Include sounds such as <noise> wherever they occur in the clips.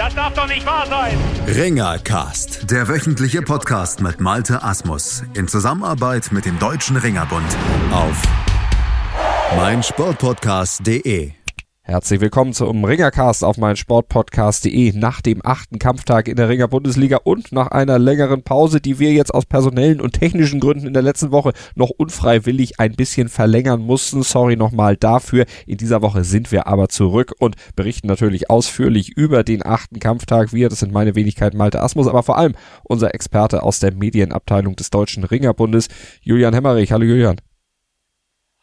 Das darf doch nicht wahr sein. Ringercast, der wöchentliche Podcast mit Malte Asmus in Zusammenarbeit mit dem Deutschen Ringerbund auf meinsportpodcast.de. Herzlich willkommen zum Ringercast auf mein Sportpodcast.de nach dem achten Kampftag in der Ringer Bundesliga und nach einer längeren Pause, die wir jetzt aus personellen und technischen Gründen in der letzten Woche noch unfreiwillig ein bisschen verlängern mussten. Sorry nochmal dafür. In dieser Woche sind wir aber zurück und berichten natürlich ausführlich über den achten Kampftag. Wir, das sind meine Wenigkeit Malte Asmus, aber vor allem unser Experte aus der Medienabteilung des Deutschen Ringerbundes, Julian Hemmerich. Hallo Julian.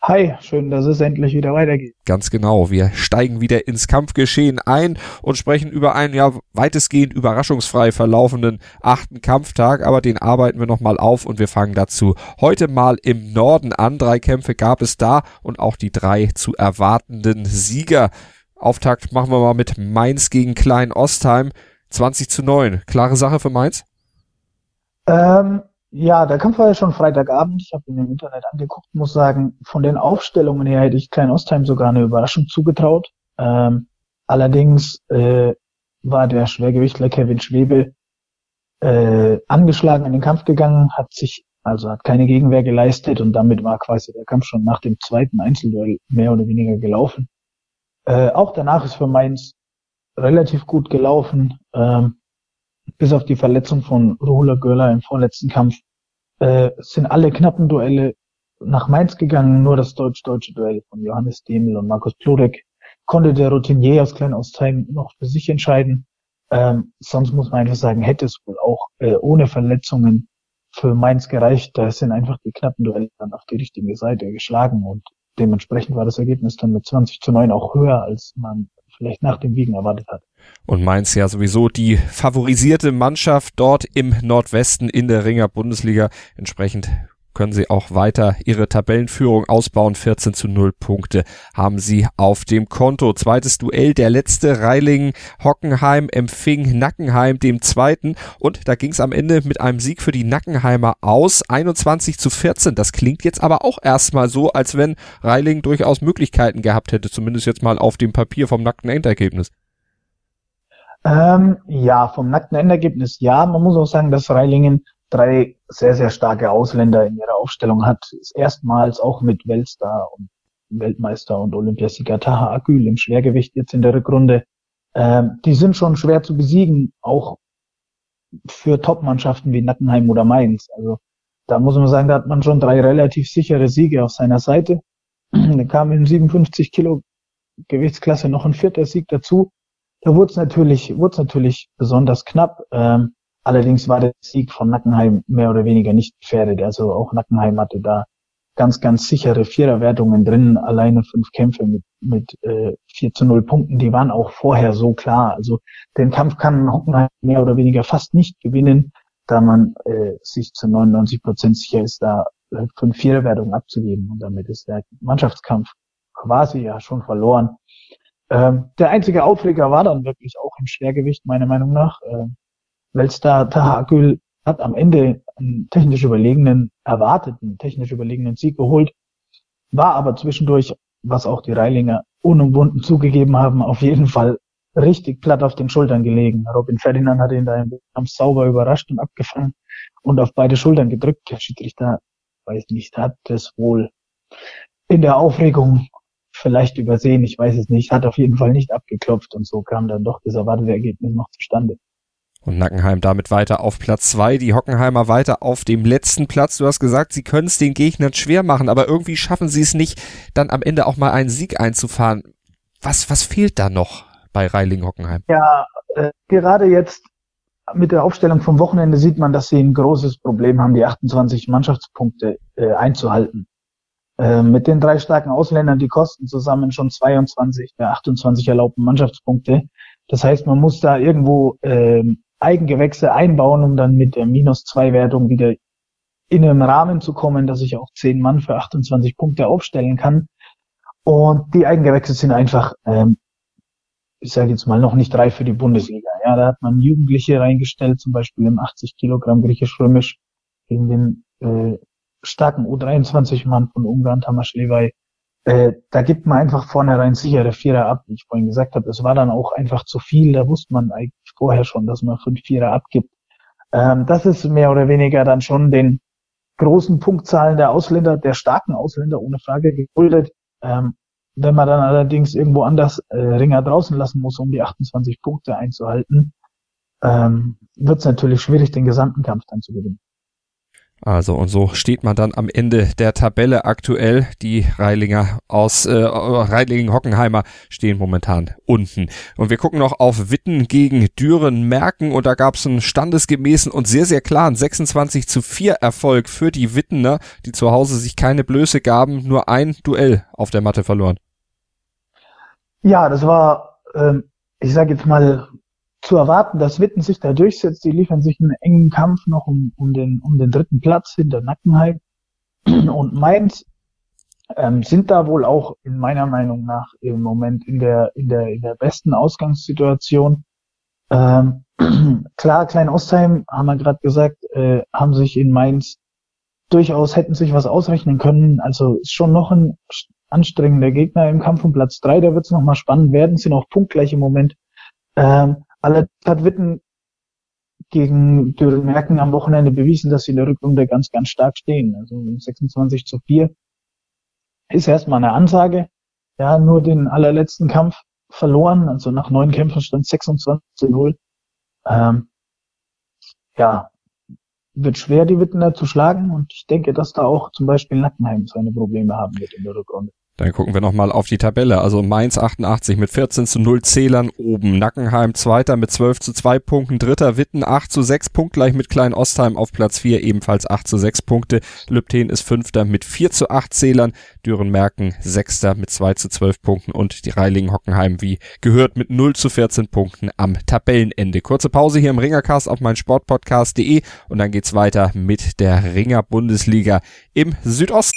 Hi, schön, dass es endlich wieder weitergeht. Ganz genau. Wir steigen wieder ins Kampfgeschehen ein und sprechen über einen ja weitestgehend überraschungsfrei verlaufenden achten Kampftag, aber den arbeiten wir nochmal auf und wir fangen dazu heute mal im Norden an. Drei Kämpfe gab es da und auch die drei zu erwartenden Sieger. Auftakt machen wir mal mit Mainz gegen Klein Ostheim. 20 zu 9. Klare Sache für Mainz? Ähm, ja, der Kampf war ja schon Freitagabend. Ich habe ihn im Internet angeguckt, muss sagen, von den Aufstellungen her hätte ich Klein Ostheim sogar eine Überraschung zugetraut. Ähm, allerdings äh, war der Schwergewichtler Kevin Schwebel äh, angeschlagen in den Kampf gegangen, hat sich also hat keine Gegenwehr geleistet und damit war quasi der Kampf schon nach dem zweiten Einzelduell mehr oder weniger gelaufen. Äh, auch danach ist für Mainz relativ gut gelaufen. Ähm, bis auf die Verletzung von Ruhler Görler im vorletzten Kampf, äh, sind alle knappen Duelle nach Mainz gegangen. Nur das deutsch-deutsche Duell von Johannes Demel und Markus Plurek konnte der Routinier aus Klein-Ostheim noch für sich entscheiden. Ähm, sonst muss man einfach sagen, hätte es wohl auch äh, ohne Verletzungen für Mainz gereicht. Da sind einfach die knappen Duelle dann auf die richtige Seite geschlagen und dementsprechend war das Ergebnis dann mit 20 zu 9 auch höher, als man vielleicht nach dem Wiegen erwartet hat. Und Mainz ja sowieso die favorisierte Mannschaft dort im Nordwesten in der Ringer Bundesliga. Entsprechend können sie auch weiter ihre Tabellenführung ausbauen. 14 zu 0 Punkte haben sie auf dem Konto. Zweites Duell, der letzte Reiling Hockenheim empfing Nackenheim dem zweiten und da ging es am Ende mit einem Sieg für die Nackenheimer aus. 21 zu 14. Das klingt jetzt aber auch erstmal so, als wenn Reiling durchaus Möglichkeiten gehabt hätte, zumindest jetzt mal auf dem Papier vom nackten Endergebnis. Ähm, ja, vom nackten Endergebnis ja. Man muss auch sagen, dass Reilingen drei sehr, sehr starke Ausländer in ihrer Aufstellung hat. Ist erstmals auch mit Weltstar und Weltmeister und Olympiasieger Taha Akül im Schwergewicht jetzt in der Rückrunde. Ähm, die sind schon schwer zu besiegen, auch für Top-Mannschaften wie Nackenheim oder Mainz. Also da muss man sagen, da hat man schon drei relativ sichere Siege auf seiner Seite. da kam in 57 Kilo Gewichtsklasse noch ein vierter Sieg dazu. Da wurde es natürlich, wurde es natürlich besonders knapp. Ähm, allerdings war der Sieg von Nackenheim mehr oder weniger nicht gefährdet. Also auch Nackenheim hatte da ganz, ganz sichere Viererwertungen drin. Alleine fünf Kämpfe mit, mit äh, 4 zu 0 Punkten, die waren auch vorher so klar. Also den Kampf kann Hockenheim mehr oder weniger fast nicht gewinnen, da man äh, sich zu 99 Prozent sicher ist, da äh, fünf Viererwertungen abzugeben. Und damit ist der Mannschaftskampf quasi ja schon verloren. Ähm, der einzige Aufreger war dann wirklich auch im Schwergewicht, meiner Meinung nach. Äh, Weltstar Tahagül hat am Ende einen technisch überlegenen, erwarteten technisch überlegenen Sieg geholt, war aber zwischendurch, was auch die Reilinger unumwunden zugegeben haben, auf jeden Fall richtig platt auf den Schultern gelegen. Robin Ferdinand hat ihn da im Kampf sauber überrascht und abgefangen und auf beide Schultern gedrückt. Der Schiedsrichter, weiß nicht, hat das wohl in der Aufregung vielleicht übersehen, ich weiß es nicht, hat auf jeden Fall nicht abgeklopft und so kam dann doch das erwartete Ergebnis noch zustande. Und Nackenheim damit weiter auf Platz zwei, die Hockenheimer weiter auf dem letzten Platz. Du hast gesagt, sie können es den Gegnern schwer machen, aber irgendwie schaffen sie es nicht, dann am Ende auch mal einen Sieg einzufahren. Was, was fehlt da noch bei Reiling Hockenheim? Ja, äh, gerade jetzt mit der Aufstellung vom Wochenende sieht man, dass sie ein großes Problem haben, die 28 Mannschaftspunkte äh, einzuhalten. Äh, mit den drei starken Ausländern, die kosten zusammen schon 22 der 28 erlaubten Mannschaftspunkte. Das heißt, man muss da irgendwo ähm, Eigengewächse einbauen, um dann mit der Minus-2-Wertung wieder in einem Rahmen zu kommen, dass ich auch zehn Mann für 28 Punkte aufstellen kann. Und die Eigengewächse sind einfach, ähm, ich sage jetzt mal, noch nicht reif für die Bundesliga. Ja, da hat man Jugendliche reingestellt, zum Beispiel im 80 Kilogramm griechisch-römisch gegen den äh, starken U23-Mann von Ungarn, Tamas Lewey. Äh, da gibt man einfach vornherein sichere Vierer ab, wie ich vorhin gesagt habe. Das war dann auch einfach zu viel. Da wusste man eigentlich vorher schon, dass man fünf Vierer abgibt. Ähm, das ist mehr oder weniger dann schon den großen Punktzahlen der Ausländer, der starken Ausländer ohne Frage geschuldet. Ähm, wenn man dann allerdings irgendwo anders äh, Ringer draußen lassen muss, um die 28 Punkte einzuhalten, ähm, wird es natürlich schwierig, den gesamten Kampf dann zu gewinnen. Also und so steht man dann am Ende der Tabelle aktuell. Die Reilinger aus äh, Reilingen Hockenheimer stehen momentan unten. Und wir gucken noch auf Witten gegen Düren Merken und da gab es einen standesgemäßen und sehr, sehr klaren 26 zu 4 Erfolg für die Wittener, die zu Hause sich keine Blöße gaben, nur ein Duell auf der Matte verloren. Ja, das war, ähm, ich sage jetzt mal, zu erwarten, dass Witten sich da durchsetzt. Die liefern sich einen engen Kampf noch um, um, den, um den dritten Platz hinter Nackenheim. Und Mainz ähm, sind da wohl auch in meiner Meinung nach im Moment in der, in der, in der besten Ausgangssituation. Ähm, <clears throat> klar, Klein Ostheim, haben wir gerade gesagt, äh, haben sich in Mainz durchaus hätten sich was ausrechnen können. Also ist schon noch ein anstrengender Gegner im Kampf um Platz drei. Da wird es nochmal spannend werden, sind auch punktgleich im Moment. Ähm, Allerdings hat Witten gegen Dürren Merken am Wochenende bewiesen, dass sie in der Rückrunde ganz, ganz stark stehen. Also 26 zu 4 ist erstmal eine Ansage. Ja, nur den allerletzten Kampf verloren. Also nach neun Kämpfen stand 26 zu 0. Ähm, ja, wird schwer, die Wittener zu schlagen. Und ich denke, dass da auch zum Beispiel Nackenheim seine Probleme haben wird in der Rückrunde. Dann gucken wir nochmal auf die Tabelle. Also Mainz 88 mit 14 zu 0 Zählern oben. Nackenheim Zweiter mit 12 zu 2 Punkten. Dritter Witten 8 zu 6 punktgleich mit Klein Ostheim auf Platz 4 ebenfalls 8 zu 6 Punkte. Lübten ist Fünfter mit 4 zu 8 Zählern. Dürenmerken Sechster mit 2 zu 12 Punkten und die Reilingen Hockenheim wie gehört mit 0 zu 14 Punkten am Tabellenende. Kurze Pause hier im Ringercast auf mein Sportpodcast.de und dann geht's weiter mit der Ringer Bundesliga im Südosten.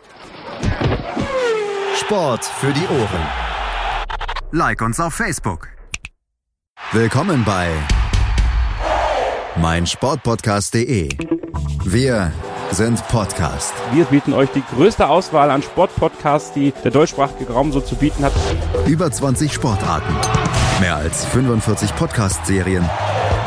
Sport für die Ohren. Like uns auf Facebook. Willkommen bei meinsportpodcast.de. Wir sind Podcast. Wir bieten euch die größte Auswahl an Sportpodcasts, die der deutschsprachige Raum so zu bieten hat. Über 20 Sportarten, mehr als 45 Podcast-Serien,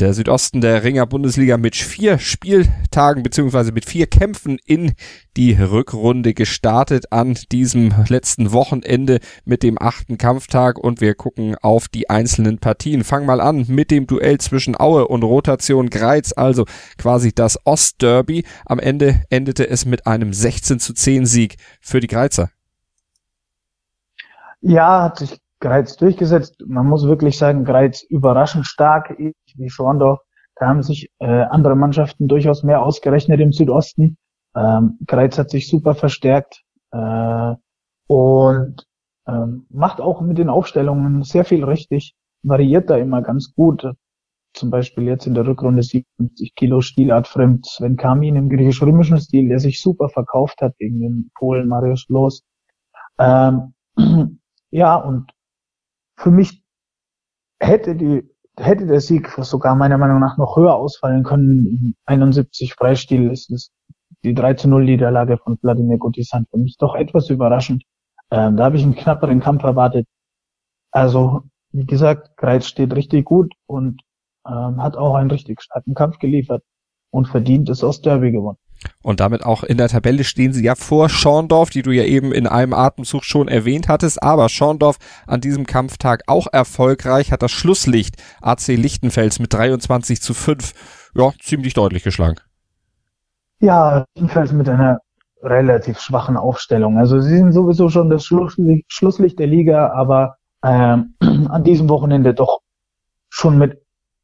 Der Südosten der Ringer Bundesliga mit vier Spieltagen beziehungsweise mit vier Kämpfen in die Rückrunde gestartet an diesem letzten Wochenende mit dem achten Kampftag und wir gucken auf die einzelnen Partien. Fang mal an mit dem Duell zwischen Aue und Rotation Greiz, also quasi das Ostderby. Am Ende endete es mit einem 16 zu 10 Sieg für die Greizer. Ja, hat sich Greiz durchgesetzt. Man muss wirklich sagen, Greiz überraschend stark, wie Schorndorf. Da haben sich äh, andere Mannschaften durchaus mehr ausgerechnet im Südosten. Ähm, Greiz hat sich super verstärkt äh, und ähm, macht auch mit den Aufstellungen sehr viel richtig, variiert da immer ganz gut. Zum Beispiel jetzt in der Rückrunde 70 Kilo Stilart fremd Sven Kamin im griechisch-römischen Stil, der sich super verkauft hat gegen den Polen Mariusz Los. Ähm, <clears throat> ja, und für mich hätte die, hätte der Sieg sogar meiner Meinung nach noch höher ausfallen können. 71 Freistil ist es die 3 zu 0 Niederlage von Vladimir Gutisan für mich doch etwas überraschend. Ähm, da habe ich einen knapperen Kampf erwartet. Also, wie gesagt, Greiz steht richtig gut und ähm, hat auch einen richtig starken Kampf geliefert. und verdient das Ostderby gewonnen. Und damit auch in der Tabelle stehen sie ja vor Schorndorf, die du ja eben in einem Atemzug schon erwähnt hattest. Aber Schorndorf an diesem Kampftag auch erfolgreich, hat das Schlusslicht AC Lichtenfels mit 23 zu 5 ja, ziemlich deutlich geschlagen. Ja, Lichtenfels mit einer relativ schwachen Aufstellung. Also sie sind sowieso schon das Schlusslicht, der Liga, aber ähm, <clears throat> an diesem Wochenende doch schon mit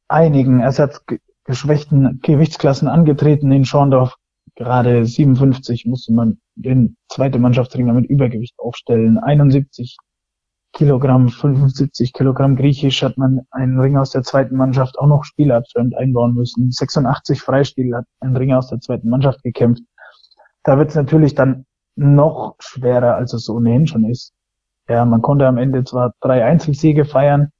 einigen ersatzgeschwächten Gewichtsklassen angetreten in Schorndorf gerade 57 musste man den zweite Mannschaftsringer mit Übergewicht aufstellen. 71 Kilogramm, 75 Kilogramm Griechisch hat man einen Ring aus der zweiten Mannschaft auch noch spielabfremd einbauen müssen. 86 Freistil hat ein Ring aus der zweiten Mannschaft gekämpft. Da wird es natürlich dann noch schwerer, als es ohnehin schon ist. Ja, man konnte am Ende zwar drei Einzelsiege feiern,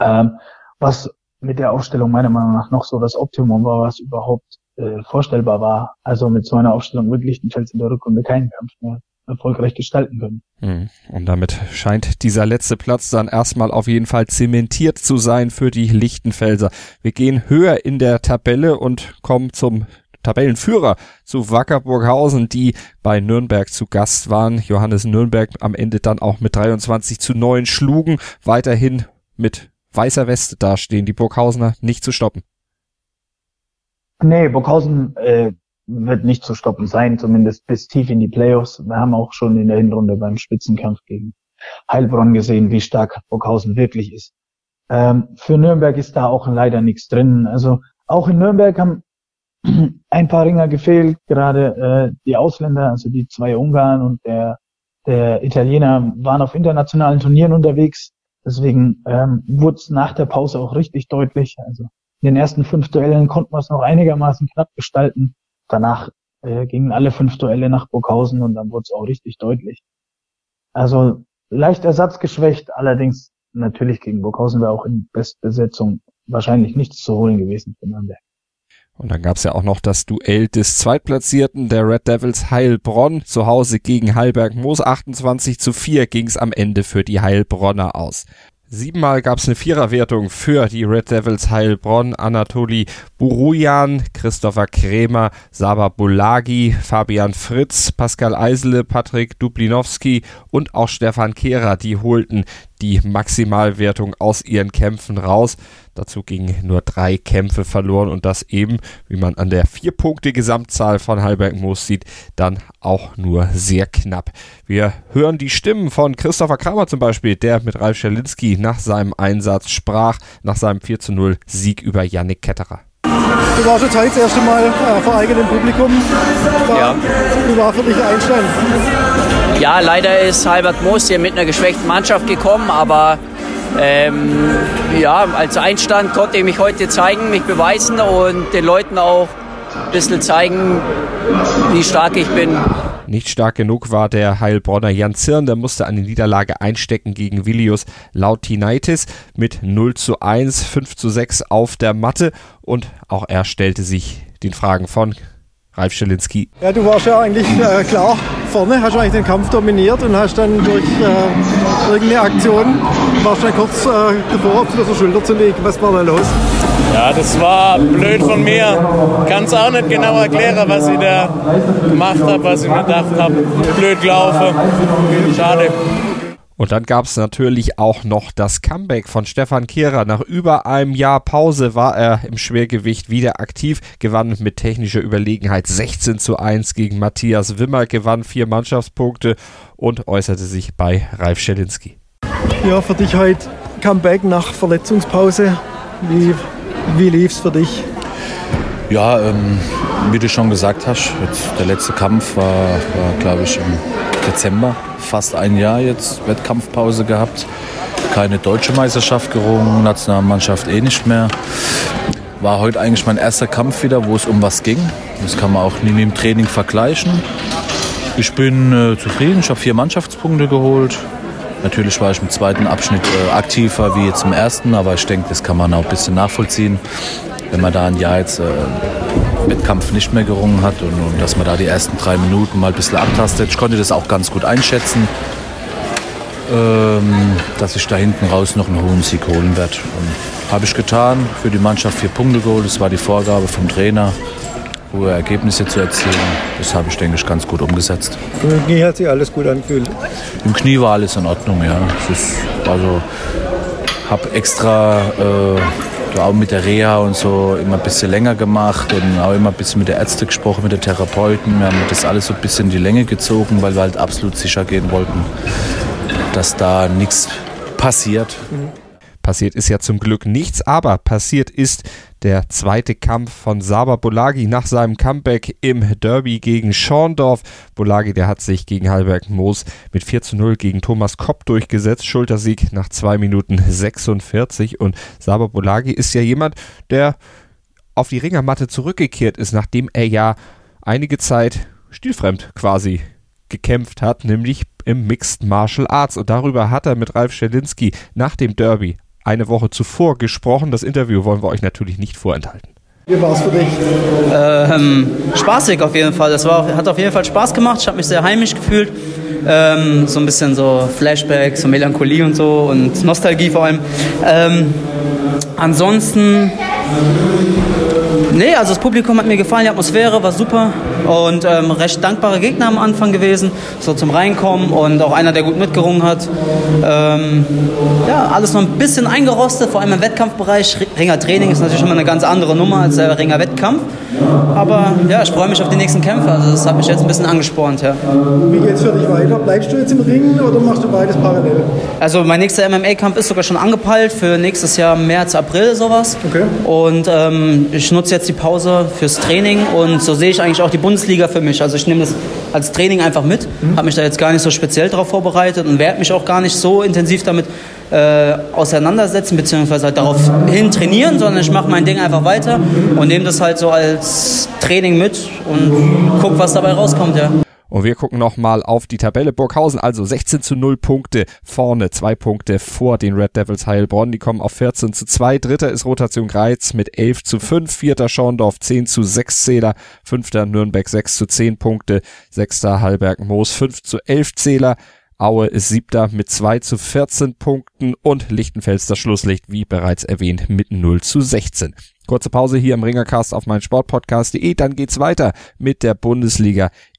ähm, was mit der Aufstellung meiner Meinung nach noch so das Optimum war, was überhaupt äh, vorstellbar war. Also mit so einer Aufstellung wird Lichtenfels in der Rückrunde keinen Kampf mehr erfolgreich gestalten können. Hm. Und damit scheint dieser letzte Platz dann erstmal auf jeden Fall zementiert zu sein für die Lichtenfelser. Wir gehen höher in der Tabelle und kommen zum Tabellenführer zu Wackerburghausen, die bei Nürnberg zu Gast waren. Johannes Nürnberg am Ende dann auch mit 23 zu 9 schlugen, weiterhin mit weißer Weste dastehen, die Burghausener nicht zu stoppen. Nee, Burghausen äh, wird nicht zu stoppen sein, zumindest bis tief in die Playoffs. Wir haben auch schon in der Hinrunde beim Spitzenkampf gegen Heilbronn gesehen, wie stark Burghausen wirklich ist. Ähm, für Nürnberg ist da auch leider nichts drin. Also auch in Nürnberg haben <clears throat> ein paar Ringer gefehlt, gerade äh, die Ausländer, also die zwei Ungarn und der, der Italiener waren auf internationalen Turnieren unterwegs. Deswegen ähm, wurde es nach der Pause auch richtig deutlich. Also in den ersten fünf Duellen konnten wir es noch einigermaßen knapp gestalten. Danach äh, gingen alle fünf Duelle nach Burghausen und dann wurde es auch richtig deutlich. Also leicht ersatzgeschwächt, allerdings natürlich gegen Burghausen wäre auch in Bestbesetzung wahrscheinlich nichts zu holen gewesen für Nürnberg. Und dann gab's ja auch noch das Duell des Zweitplatzierten der Red Devils Heilbronn zu Hause gegen Heilberg Moos. 28 zu 4 ging's am Ende für die Heilbronner aus. Siebenmal gab es eine Viererwertung für die Red Devils Heilbronn. Anatoli Burujan, Christopher Krämer, Saba Bulagi, Fabian Fritz, Pascal Eisele, Patrick Dublinowski und auch Stefan Kehrer, die holten die Maximalwertung aus ihren Kämpfen raus. Dazu gingen nur drei Kämpfe verloren und das eben, wie man an der vier Punkte Gesamtzahl von Halberg Moos sieht, dann auch nur sehr knapp. Wir hören die Stimmen von Christopher Kramer zum Beispiel, der mit Ralf Schalinski nach seinem Einsatz sprach, nach seinem 4 zu 0 Sieg über Yannick Ketterer. Du warst jetzt heute das erste Mal äh, vor eigenem Publikum. War, ja. Wie war für dich Einstein? Ja, leider ist Halbert Moos hier mit einer geschwächten Mannschaft gekommen, aber ähm, ja, als Einstand konnte ich mich heute zeigen, mich beweisen und den Leuten auch ein bisschen zeigen, wie stark ich bin. Nicht stark genug war der Heilbronner Jan Zirn, der musste eine Niederlage einstecken gegen Vilius Lautinaitis mit 0 zu 1, 5 zu 6 auf der Matte. Und auch er stellte sich den Fragen von Ralf Schelinski. Ja, du warst ja eigentlich äh, klar vorne, hast eigentlich den Kampf dominiert und hast dann durch äh, irgendeine Aktion, warst dann kurz äh, davor, auf die Schulter zu legen. Was war da los? Ja, das war blöd von mir. Kann es auch nicht genau erklären, was ich da gemacht habe, was ich mir gedacht habe. Blöd gelaufen. Schade. Und dann gab es natürlich auch noch das Comeback von Stefan Kehrer. Nach über einem Jahr Pause war er im Schwergewicht wieder aktiv, gewann mit technischer Überlegenheit 16 zu 1 gegen Matthias Wimmer, gewann vier Mannschaftspunkte und äußerte sich bei Ralf Schelinski. Ja, für dich heute Comeback nach Verletzungspause. Wie, wie lief es für dich? Ja, ähm, wie du schon gesagt hast, der letzte Kampf war, war glaube ich, im Dezember. Fast ein Jahr jetzt Wettkampfpause gehabt. Keine deutsche Meisterschaft gerungen, Nationalmannschaft eh nicht mehr. War heute eigentlich mein erster Kampf wieder, wo es um was ging. Das kann man auch nie mit dem Training vergleichen. Ich bin äh, zufrieden, ich habe vier Mannschaftspunkte geholt. Natürlich war ich im zweiten Abschnitt äh, aktiver wie jetzt im ersten, aber ich denke, das kann man auch ein bisschen nachvollziehen wenn man da ein Jahr jetzt äh, Wettkampf nicht mehr gerungen hat und, und, dass man da die ersten drei Minuten mal ein bisschen abtastet. Ich konnte das auch ganz gut einschätzen, ähm, dass ich da hinten raus noch einen hohen Sieg holen werde. Habe ich getan, für die Mannschaft vier Punkte geholt. Das war die Vorgabe vom Trainer, hohe Ergebnisse zu erzielen. Das habe ich, denke ich, ganz gut umgesetzt. Im Knie hat sich alles gut angefühlt. Im Knie war alles in Ordnung, ja. Ist, also habe extra äh, auch mit der Reha und so immer ein bisschen länger gemacht und auch immer ein bisschen mit der Ärzte gesprochen, mit der Therapeuten. Wir haben das alles so ein bisschen in die Länge gezogen, weil wir halt absolut sicher gehen wollten, dass da nichts passiert. Passiert ist ja zum Glück nichts, aber passiert ist der zweite Kampf von Saba Bolagi nach seinem Comeback im Derby gegen Schorndorf. Bolagi, der hat sich gegen Halberg Moos mit 4 zu 0 gegen Thomas Kopp durchgesetzt. Schultersieg nach 2 Minuten 46 und Saba Bolagi ist ja jemand, der auf die Ringermatte zurückgekehrt ist, nachdem er ja einige Zeit stilfremd quasi gekämpft hat, nämlich im Mixed Martial Arts. Und darüber hat er mit Ralf Schelinski nach dem Derby eine Woche zuvor gesprochen. Das Interview wollen wir euch natürlich nicht vorenthalten. Wie war es für dich? Ähm, spaßig auf jeden Fall. Das war, hat auf jeden Fall Spaß gemacht. Ich habe mich sehr heimisch gefühlt. Ähm, so ein bisschen so Flashbacks, so Melancholie und so und Nostalgie vor allem. Ähm, ansonsten Nee, also das Publikum hat mir gefallen, die Atmosphäre war super und ähm, recht dankbare Gegner am Anfang gewesen, so zum Reinkommen und auch einer, der gut mitgerungen hat. Ähm, ja, alles noch ein bisschen eingerostet, vor allem im Wettkampfbereich. Ringer Training ist natürlich immer eine ganz andere Nummer als der Ringer Wettkampf. Aber ja, ich freue mich auf die nächsten Kämpfe. Also das hat mich jetzt ein bisschen angespornt. Ja. Wie geht's für dich weiter? Bleibst du jetzt im Ring oder machst du beides parallel? Also mein nächster MMA-Kampf ist sogar schon angepeilt für nächstes Jahr März, April sowas. Okay. Und ähm, ich nutze jetzt die Pause fürs Training und so sehe ich eigentlich auch die Bundesliga für mich. Also ich nehme das als Training einfach mit, mhm. habe mich da jetzt gar nicht so speziell darauf vorbereitet und werde mich auch gar nicht so intensiv damit äh, auseinandersetzen, beziehungsweise halt darauf hin trainieren, sondern ich mache mein Ding einfach weiter und nehme das halt so als Training mit und gucke, was dabei rauskommt, ja. Und wir gucken nochmal auf die Tabelle. Burghausen also 16 zu 0 Punkte vorne, zwei Punkte vor den Red Devils Heilbronn. Die kommen auf 14 zu 2. Dritter ist Rotation Greiz mit 11 zu 5. Vierter Schorndorf 10 zu 6 Zähler. Fünfter Nürnberg 6 zu 10 Punkte. Sechster Hallberg Moos 5 zu 11 Zähler. Aue ist siebter mit 2 zu 14 Punkten und Lichtenfels das Schlusslicht, wie bereits erwähnt, mit 0 zu 16. Kurze Pause hier im Ringercast auf mein Sportpodcast.de, dann geht's weiter mit der Bundesliga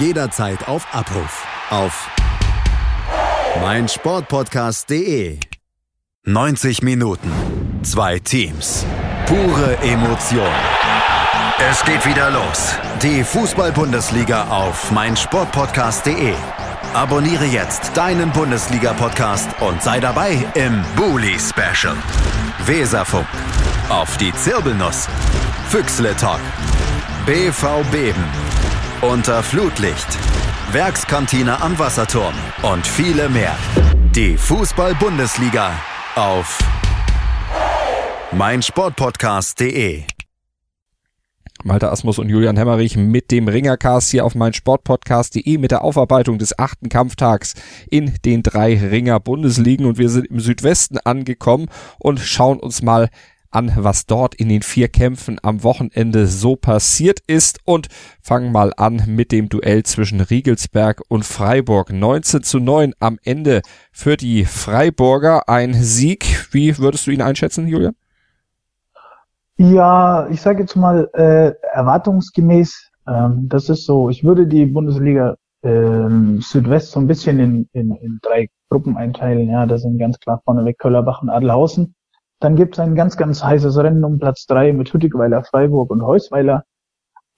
Jederzeit auf Abruf. Auf meinsportpodcast.de. 90 Minuten. Zwei Teams. Pure Emotion. Es geht wieder los. Die Fußball-Bundesliga auf meinsportpodcast.de. Abonniere jetzt deinen Bundesliga-Podcast und sei dabei im Bully Special. Weserfunk. Auf die Zirbelnuss. Füchsle Talk. BV Beben. Unter Flutlicht. Werkskantine am Wasserturm. Und viele mehr. Die Fußball-Bundesliga auf meinsportpodcast.de. Malte Asmus und Julian Hemmerich mit dem Ringercast hier auf mein Sportpodcast.de mit der Aufarbeitung des achten Kampftags in den drei Ringer Bundesligen und wir sind im Südwesten angekommen und schauen uns mal an, was dort in den vier Kämpfen am Wochenende so passiert ist und fangen mal an mit dem Duell zwischen Riegelsberg und Freiburg. 19 zu 9 am Ende für die Freiburger. Ein Sieg. Wie würdest du ihn einschätzen, Julian? Ja, ich sage jetzt mal äh, erwartungsgemäß. Ähm, das ist so. Ich würde die Bundesliga ähm, Südwest so ein bisschen in, in, in drei Gruppen einteilen. Ja, das sind ganz klar vorneweg Köllerbach und Adelhausen. Dann gibt es ein ganz, ganz heißes Rennen um Platz drei mit Hüttigweiler, Freiburg und Heusweiler.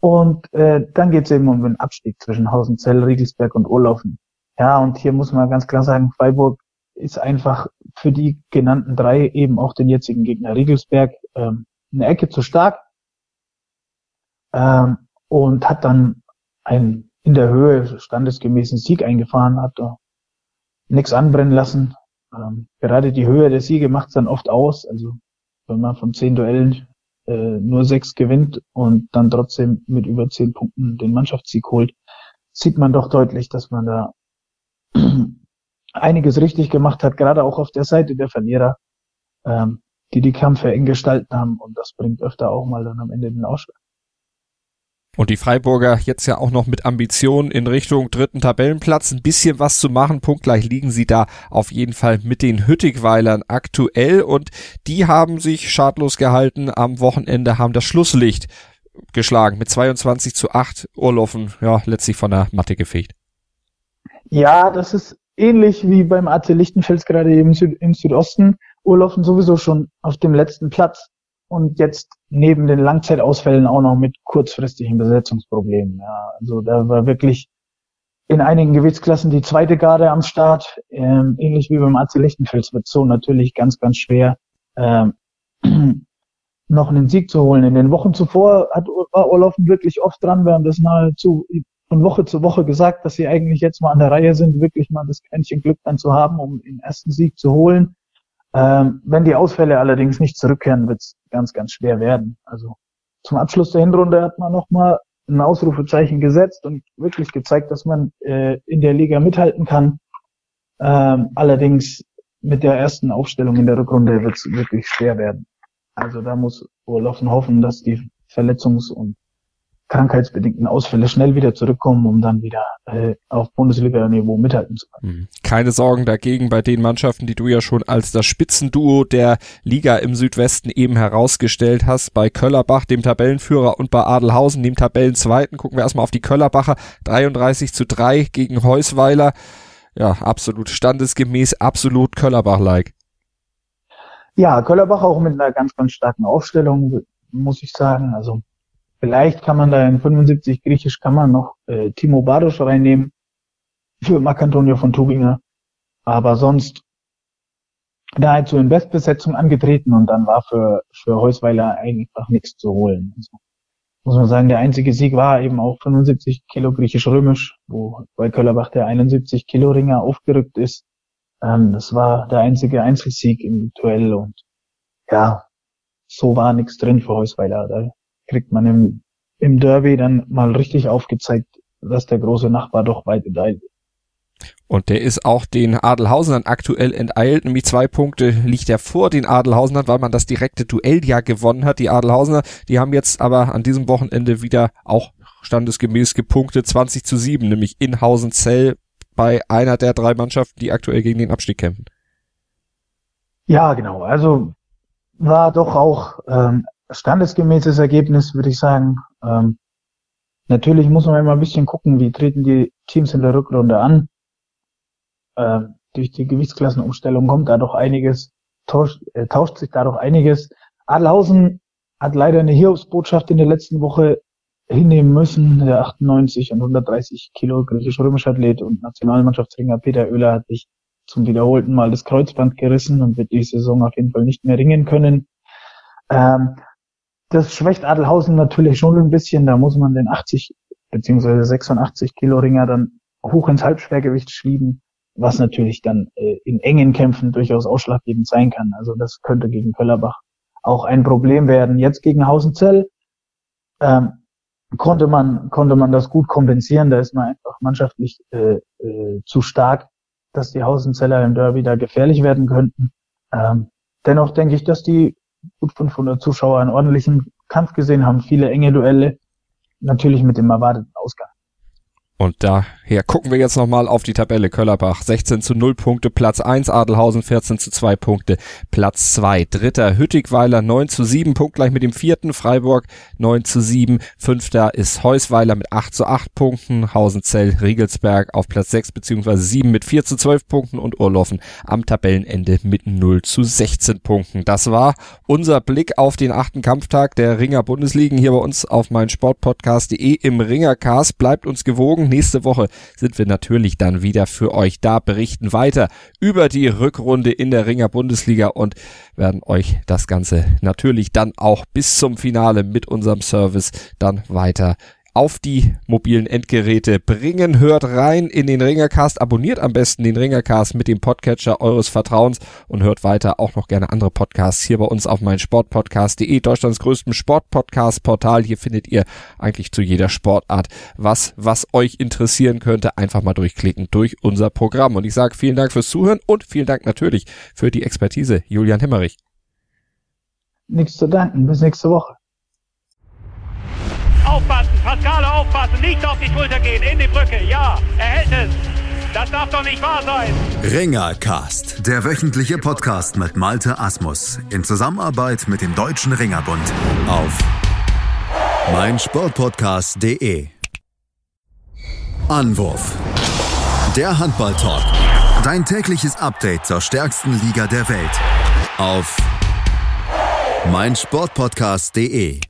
Und äh, dann geht es eben um den Abstieg zwischen Hausenzell, Riegelsberg und Urlaufen. Ja, und hier muss man ganz klar sagen, Freiburg ist einfach für die genannten drei, eben auch den jetzigen Gegner Riegelsberg, ähm, eine Ecke zu stark ähm, und hat dann einen in der Höhe standesgemäßen Sieg eingefahren, hat da nichts anbrennen lassen. Ähm, gerade die Höhe der Siege macht es dann oft aus. Also wenn man von zehn Duellen äh, nur sechs gewinnt und dann trotzdem mit über zehn Punkten den Mannschaftssieg holt, sieht man doch deutlich, dass man da <clears throat> einiges richtig gemacht hat, gerade auch auf der Seite der Verlierer, ähm, die die Kämpfe eng gestalten haben und das bringt öfter auch mal dann am Ende den Ausschlag. Und die Freiburger jetzt ja auch noch mit Ambitionen in Richtung dritten Tabellenplatz ein bisschen was zu machen. Punktgleich liegen sie da auf jeden Fall mit den Hüttigweilern aktuell und die haben sich schadlos gehalten am Wochenende, haben das Schlusslicht geschlagen mit 22 zu 8. Urlaufen, ja, letztlich von der Matte gefegt. Ja, das ist ähnlich wie beim AC Lichtenfels gerade im, Süd im Südosten. Urlaufen sowieso schon auf dem letzten Platz und jetzt neben den Langzeitausfällen auch noch mit kurzfristigen Besetzungsproblemen. Ja, also da war wirklich in einigen Gewichtsklassen die zweite Garde am Start, ähm, ähnlich wie beim AC Lichtenfels wird so natürlich ganz, ganz schwer, ähm, <clears throat> noch einen Sieg zu holen. In den Wochen zuvor hat war Orloffen wirklich oft dran, wir haben das nahezu von Woche zu Woche gesagt, dass sie eigentlich jetzt mal an der Reihe sind, wirklich mal das Quäntchen Glück dann zu haben, um den ersten Sieg zu holen. Ähm, wenn die Ausfälle allerdings nicht zurückkehren, wird es ganz, ganz schwer werden. Also zum Abschluss der Hinrunde hat man nochmal ein Ausrufezeichen gesetzt und wirklich gezeigt, dass man äh, in der Liga mithalten kann. Ähm, allerdings mit der ersten Aufstellung in der Rückrunde wird es wirklich schwer werden. Also da muss Urlaufen hoffen, dass die Verletzungs- und krankheitsbedingten Ausfälle schnell wieder zurückkommen, um dann wieder äh, auf Bundesliga-Niveau mithalten zu können. Hm. Keine Sorgen dagegen bei den Mannschaften, die du ja schon als das Spitzenduo der Liga im Südwesten eben herausgestellt hast. Bei Köllerbach, dem Tabellenführer, und bei Adelhausen, dem Tabellenzweiten. Gucken wir erstmal auf die Köllerbacher. 33 zu 3 gegen Heusweiler. Ja, absolut standesgemäß, absolut Köllerbach-like. Ja, Köllerbach auch mit einer ganz, ganz starken Aufstellung, muss ich sagen. Also Vielleicht kann man da in 75 Griechisch kann man noch äh, Timo Badosch reinnehmen für Marc-Antonio von Tubinger. Aber sonst nahezu in Bestbesetzung angetreten und dann war für, für Heusweiler einfach nichts zu holen. Also, muss man sagen, der einzige Sieg war eben auch 75 Kilo griechisch-römisch, wo bei Köllerbach der 71 Kilo Ringer aufgerückt ist. Ähm, das war der einzige Einzelsieg im Duell und ja, so war nichts drin für Heusweiler. Da kriegt man im, im Derby dann mal richtig aufgezeigt, dass der große Nachbar doch weit enteilt ist. Und der ist auch den Adelhausenern aktuell enteilt, nämlich zwei Punkte liegt er vor den Adelhausenern, weil man das direkte Duell ja gewonnen hat. Die Adelhausener, die haben jetzt aber an diesem Wochenende wieder auch standesgemäß gepunktet, 20 zu 7, nämlich in Hausenzell bei einer der drei Mannschaften, die aktuell gegen den Abstieg kämpfen. Ja, genau. Also war doch auch ähm, standesgemäßes Ergebnis, würde ich sagen. Ähm, natürlich muss man immer ein bisschen gucken, wie treten die Teams in der Rückrunde an. Ähm, durch die Gewichtsklassenumstellung kommt da doch einiges, tauscht, äh, tauscht sich da doch einiges. Adelhausen hat leider eine Hiobsbotschaft in der letzten Woche hinnehmen müssen. Der 98 und 130 Kilo griechisch-römische Athlet und Nationalmannschaftsringer Peter Oehler hat sich zum wiederholten Mal das Kreuzband gerissen und wird die Saison auf jeden Fall nicht mehr ringen können. Ähm, das schwächt Adelhausen natürlich schon ein bisschen. Da muss man den 80 beziehungsweise 86 Kilo Ringer dann hoch ins Halbschwergewicht schieben, was natürlich dann äh, in engen Kämpfen durchaus ausschlaggebend sein kann. Also das könnte gegen Köllerbach auch ein Problem werden. Jetzt gegen Hausenzell ähm, konnte man konnte man das gut kompensieren. Da ist man einfach mannschaftlich äh, äh, zu stark, dass die Hausenzeller im Derby da gefährlich werden könnten. Ähm, dennoch denke ich, dass die gut 500 Zuschauer einen ordentlichen Kampf gesehen haben, viele enge Duelle, natürlich mit dem erwarteten Ausgang. Und daher gucken wir jetzt nochmal auf die Tabelle. Köllerbach 16 zu 0 Punkte, Platz 1, Adelhausen 14 zu 2 Punkte, Platz 2. Dritter Hüttigweiler 9 zu 7, punktgleich mit dem vierten, Freiburg 9 zu 7. Fünfter ist Heusweiler mit 8 zu 8 Punkten, Hausenzell, Riegelsberg auf Platz 6 bzw. 7 mit 4 zu 12 Punkten und Urloffen am Tabellenende mit 0 zu 16 Punkten. Das war unser Blick auf den achten Kampftag der Ringer Bundesligen hier bei uns auf mein Sportpodcast.de im Ringercast. Bleibt uns gewogen nächste Woche sind wir natürlich dann wieder für euch da, berichten weiter über die Rückrunde in der Ringer Bundesliga und werden euch das Ganze natürlich dann auch bis zum Finale mit unserem Service dann weiter auf die mobilen Endgeräte bringen. Hört rein in den Ringercast, abonniert am besten den Ringercast mit dem Podcatcher eures Vertrauens und hört weiter auch noch gerne andere Podcasts hier bei uns auf mein Sportpodcast.de, Deutschlands größtem Sportpodcast-Portal. Hier findet ihr eigentlich zu jeder Sportart was, was euch interessieren könnte. Einfach mal durchklicken durch unser Programm. Und ich sage vielen Dank fürs Zuhören und vielen Dank natürlich für die Expertise, Julian Hemmerich. Nichts zu danken. Bis nächste Woche. Aufpassen, Pascale aufpassen, nicht auf die Schulter gehen, in die Brücke, ja, er hält es. Das darf doch nicht wahr sein. Ringercast, der wöchentliche Podcast mit Malte Asmus in Zusammenarbeit mit dem Deutschen Ringerbund auf meinsportpodcast.de. Anwurf. Der Handball-Talk. Dein tägliches Update zur stärksten Liga der Welt auf meinsportpodcast.de.